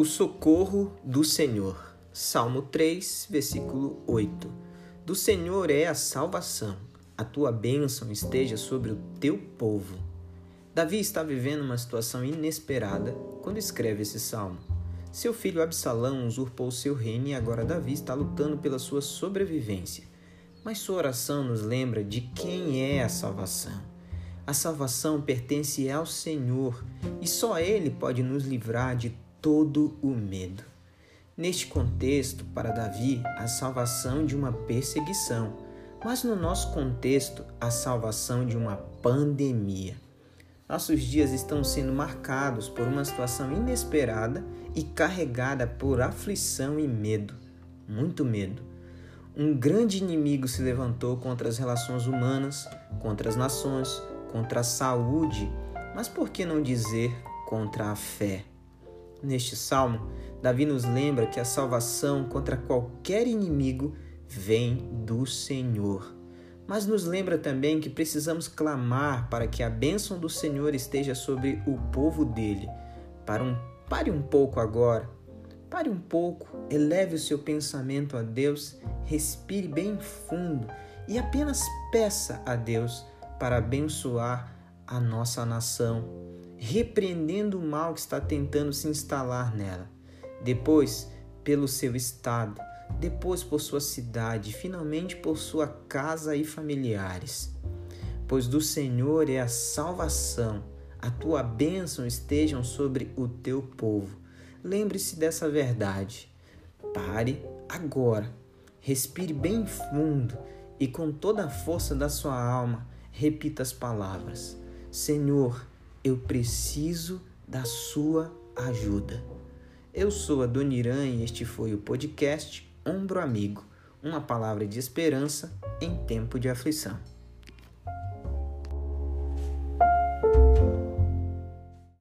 O socorro do Senhor. Salmo 3, versículo 8. Do Senhor é a salvação. A tua bênção esteja sobre o teu povo. Davi está vivendo uma situação inesperada quando escreve esse salmo. Seu filho Absalão usurpou seu reino e agora Davi está lutando pela sua sobrevivência. Mas sua oração nos lembra de quem é a salvação. A salvação pertence ao Senhor e só Ele pode nos livrar de todo o medo. Neste contexto, para Davi, a salvação de uma perseguição, mas no nosso contexto, a salvação de uma pandemia. Nossos dias estão sendo marcados por uma situação inesperada e carregada por aflição e medo, muito medo. Um grande inimigo se levantou contra as relações humanas, contra as nações, contra a saúde, mas por que não dizer contra a fé? Neste salmo, Davi nos lembra que a salvação contra qualquer inimigo vem do Senhor. Mas nos lembra também que precisamos clamar para que a bênção do Senhor esteja sobre o povo dele. Para um, pare um pouco agora. Pare um pouco, eleve o seu pensamento a Deus, respire bem fundo e apenas peça a Deus para abençoar a nossa nação repreendendo o mal que está tentando se instalar nela. Depois, pelo seu estado, depois por sua cidade, finalmente por sua casa e familiares. Pois do Senhor é a salvação, a tua bênção estejam sobre o teu povo. Lembre-se dessa verdade. Pare agora, respire bem fundo e com toda a força da sua alma, repita as palavras: Senhor, eu preciso da sua ajuda. Eu sou a Dona Irã e este foi o podcast Ombro Amigo, uma palavra de esperança em tempo de aflição.